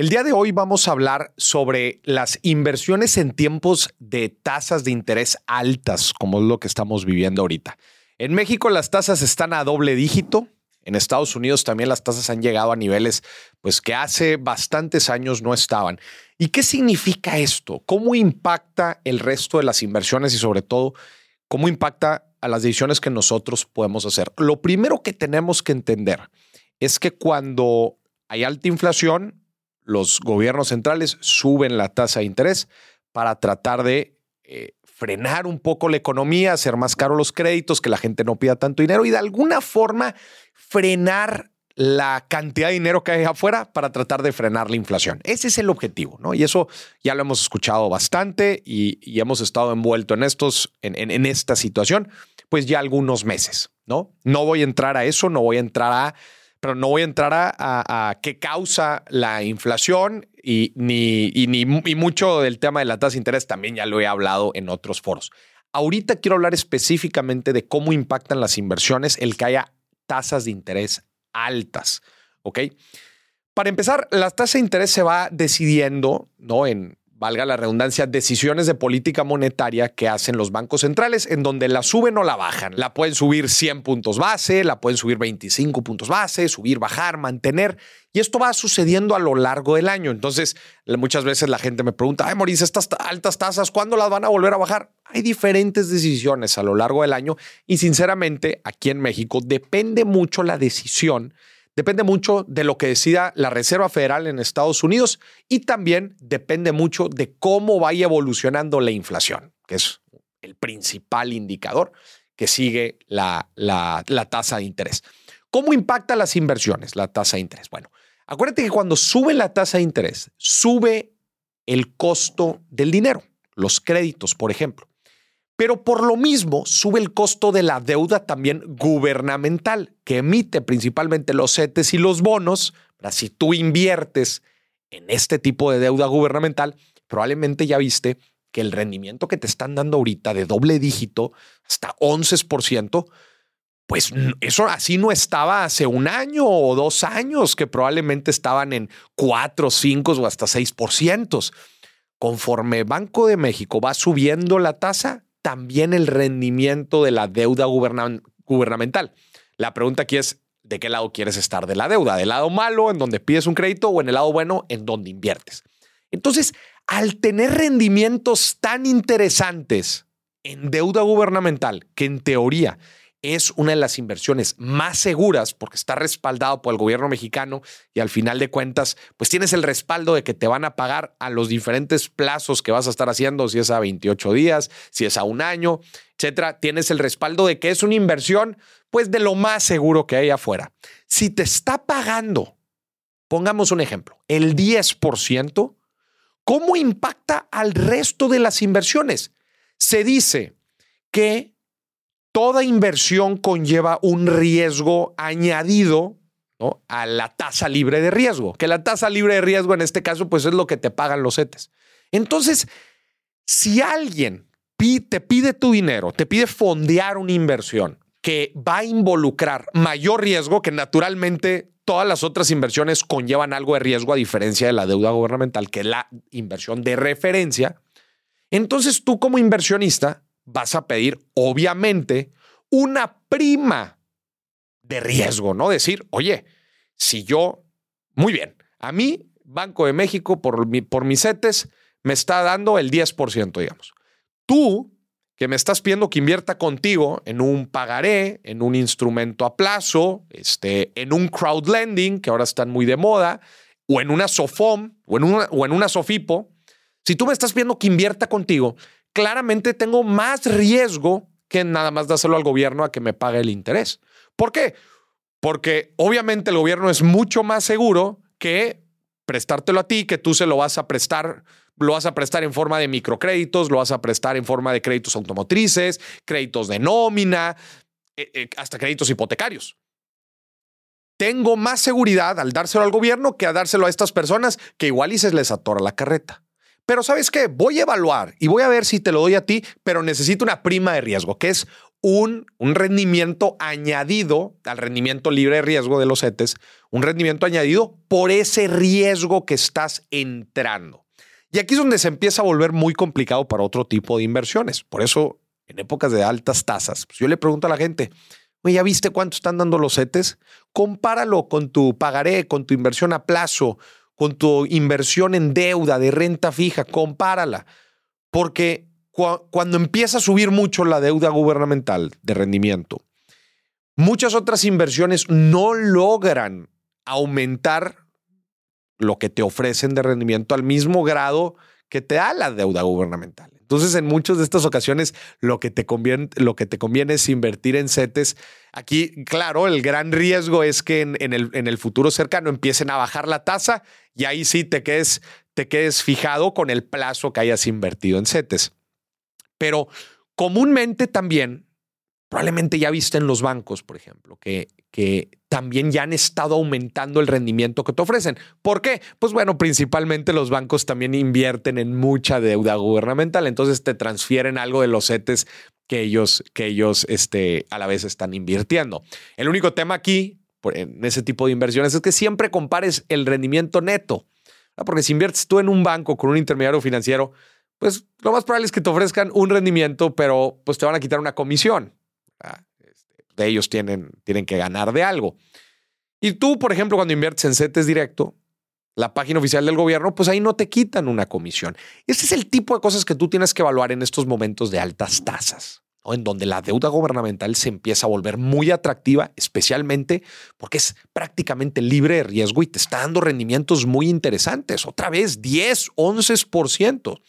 El día de hoy vamos a hablar sobre las inversiones en tiempos de tasas de interés altas, como es lo que estamos viviendo ahorita. En México las tasas están a doble dígito. En Estados Unidos también las tasas han llegado a niveles pues que hace bastantes años no estaban. ¿Y qué significa esto? ¿Cómo impacta el resto de las inversiones y sobre todo cómo impacta a las decisiones que nosotros podemos hacer? Lo primero que tenemos que entender es que cuando hay alta inflación, los gobiernos centrales suben la tasa de interés para tratar de eh, frenar un poco la economía, hacer más caros los créditos, que la gente no pida tanto dinero y de alguna forma frenar la cantidad de dinero que hay afuera para tratar de frenar la inflación. Ese es el objetivo, ¿no? Y eso ya lo hemos escuchado bastante y, hemos estado envuelto en estos, en, en esta situación, pues ya algunos meses, ¿no? No voy a entrar a eso, no voy a entrar a pero no voy a entrar a, qué causa la inflación y, ni, ni mucho del tema de la tasa de interés también ya lo he hablado en otros foros. Ahorita quiero hablar específicamente de cómo impactan las inversiones el que haya tasas de interés altas, ¿ok? Para empezar, la tasa de interés se va decidiendo, ¿no? En valga la redundancia, decisiones de política monetaria que hacen los bancos centrales, en donde la suben o la bajan. La pueden subir 100 puntos base, la pueden subir 25 puntos base, subir, bajar, mantener. Y esto va sucediendo a lo largo del año. Entonces, muchas veces la gente me pregunta, ay, Maurice, estas altas tasas, ¿cuándo las van a volver a bajar? Hay diferentes decisiones a lo largo del año y sinceramente, aquí en México depende mucho la decisión depende mucho de lo que decida la Reserva Federal en Estados Unidos y también depende mucho de cómo vaya evolucionando la inflación, que es el principal indicador que sigue la, la, tasa de interés. ¿Cómo impacta las inversiones la tasa de interés? Bueno, acuérdate que cuando sube la tasa de interés, sube el costo del dinero, los créditos, por ejemplo. Pero por lo mismo sube el costo de la deuda también gubernamental, que emite principalmente los CETES y los bonos. Si tú inviertes en este tipo de deuda gubernamental, probablemente ya viste que el rendimiento que te están dando ahorita de doble dígito, hasta 11%, pues eso así no estaba hace un año o dos años, que probablemente estaban en 4, 5 o hasta 6%. Conforme Banco de México va subiendo la tasa, también el rendimiento de la deuda gubernamental. La pregunta aquí es, ¿de qué lado quieres estar de la deuda? ¿Del lado malo, en donde pides un crédito, o en el lado bueno, en donde inviertes? Entonces, al tener rendimientos tan interesantes en deuda gubernamental, que en teoría es una de las inversiones más seguras porque está respaldado por el gobierno mexicano y al final de cuentas, pues tienes el respaldo de que te van a pagar a los diferentes plazos que vas a estar haciendo, si es a 28 días, si es a un año, etcétera. Tienes el respaldo de que es una inversión, pues de lo más seguro que hay afuera. Si te está pagando, pongamos un ejemplo, el 10%, ¿cómo impacta al resto de las inversiones? Se dice que toda inversión conlleva un riesgo añadido a la tasa libre de riesgo, que la tasa libre de riesgo en este caso pues es lo que te pagan los CETES. Entonces, si alguien te pide tu dinero, te pide fondear una inversión que va a involucrar mayor riesgo, que naturalmente todas las otras inversiones conllevan algo de riesgo a diferencia de la deuda gubernamental, que es la inversión de referencia, entonces tú como inversionista vas a pedir, obviamente, una prima de riesgo, ¿no? Decir, oye, si yo, muy bien, a mí, Banco de México, por, mi, por mis CETES, me está dando el 10%, digamos. Tú, que me estás pidiendo que invierta contigo en un pagaré, en un instrumento a plazo, este, en un crowd lending, que ahora están muy de moda, o en una SOFOM, o en una, o en una SOFIPO, si tú me estás pidiendo que invierta contigo, claramente tengo más riesgo que nada más dárselo al gobierno a que me pague el interés. ¿Por qué? Porque obviamente el gobierno es mucho más seguro que prestártelo a ti, que tú se lo vas a prestar, lo vas a prestar en forma de microcréditos, lo vas a prestar en forma de créditos automotrices, créditos de nómina, eh, eh, hasta créditos hipotecarios. Tengo más seguridad al dárselo al gobierno que a dárselo a estas personas que igual y se les atora la carreta. Pero sabes qué, voy a evaluar y voy a ver si te lo doy a ti, pero necesito una prima de riesgo, que es un, un rendimiento añadido al rendimiento libre de riesgo de los CETES, un rendimiento añadido por ese riesgo que estás entrando. Y aquí es donde se empieza a volver muy complicado para otro tipo de inversiones. Por eso, en épocas de altas tasas, pues yo le pregunto a la gente, ¿ya viste cuánto están dando los CETES? Compáralo con tu pagaré, con tu inversión a plazo, con tu inversión en deuda de renta fija, compárala. Porque cuando empieza a subir mucho la deuda gubernamental de rendimiento, muchas otras inversiones no logran aumentar lo que te ofrecen de rendimiento al mismo grado que te da la deuda gubernamental. Entonces, en muchas de estas ocasiones, lo que te conviene, lo que te conviene es invertir en CETES. Aquí, claro, el gran riesgo es que en, el, en el futuro cercano empiecen a bajar la tasa y ahí sí te quedes, te quedes fijado con el plazo que hayas invertido en CETES. Pero comúnmente también, probablemente ya viste en los bancos, por ejemplo, que, que también ya han estado aumentando el rendimiento que te ofrecen. ¿Por qué? Pues bueno, principalmente los bancos también invierten en mucha deuda gubernamental, entonces te transfieren algo de los CETES que ellos, que ellos este, a la vez están invirtiendo. El único tema aquí, en ese tipo de inversiones, es que siempre compares el rendimiento neto. Porque si inviertes tú en un banco con un intermediario financiero, pues lo más probable es que te ofrezcan un rendimiento, pero pues te van a quitar una comisión. Ellos tienen, tienen que ganar de algo. Y tú, por ejemplo, cuando inviertes en CETES directo, la página oficial del gobierno, pues ahí no te quitan una comisión. Ese es el tipo de cosas que tú tienes que evaluar en estos momentos de altas tasas, o en donde la deuda gubernamental se empieza a volver muy atractiva, especialmente porque es prácticamente libre de riesgo y te está dando rendimientos muy interesantes. Otra vez, 10, 11%.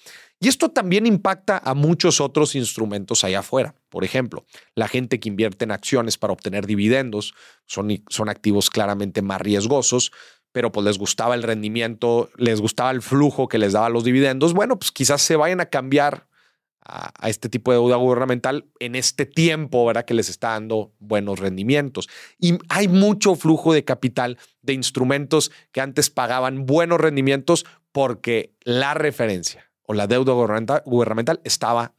Y esto también impacta a muchos otros instrumentos allá afuera. Por ejemplo, la gente que invierte en acciones para obtener dividendos son, son activos claramente más riesgosos, pero pues les gustaba el rendimiento, les gustaba el flujo que les daba los dividendos. Bueno, pues quizás se vayan a cambiar a, a, este tipo de deuda gubernamental en este tiempo, ¿verdad? Que les está dando buenos rendimientos. Y hay mucho flujo de capital de instrumentos que antes pagaban buenos rendimientos porque la referencia la deuda gubernamental, estaba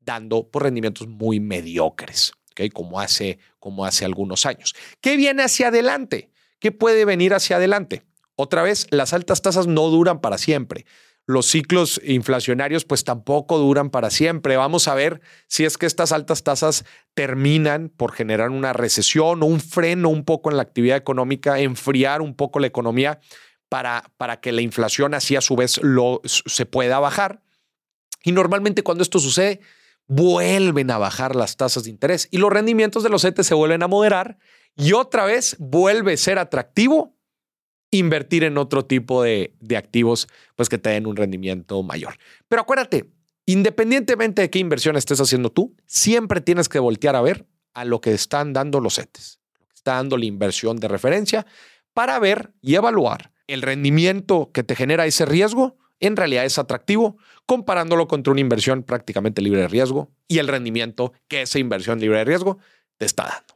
dando por rendimientos muy mediocres, como, hace, como hace algunos años. ¿Qué viene hacia adelante? ¿Qué puede venir hacia adelante? Otra vez, las altas tasas no duran para siempre. Los ciclos inflacionarios pues tampoco duran para siempre. Vamos a ver si es que estas altas tasas terminan por generar una recesión o un freno un poco en la actividad económica, enfriar un poco la economía para, para que la inflación así a su vez lo, se pueda bajar. Y normalmente cuando esto sucede, vuelven a bajar las tasas de interés y los rendimientos de los CETES se vuelven a moderar y otra vez vuelve a ser atractivo invertir en otro tipo de, de activos pues que te den un rendimiento mayor. Pero acuérdate, independientemente de qué inversión estés haciendo tú, siempre tienes que voltear a ver a lo que están dando los CETES, lo que está dando la inversión de referencia para ver y evaluar el rendimiento que te genera ese riesgo en realidad es atractivo comparándolo contra una inversión prácticamente libre de riesgo y el rendimiento que esa inversión libre de riesgo te está dando.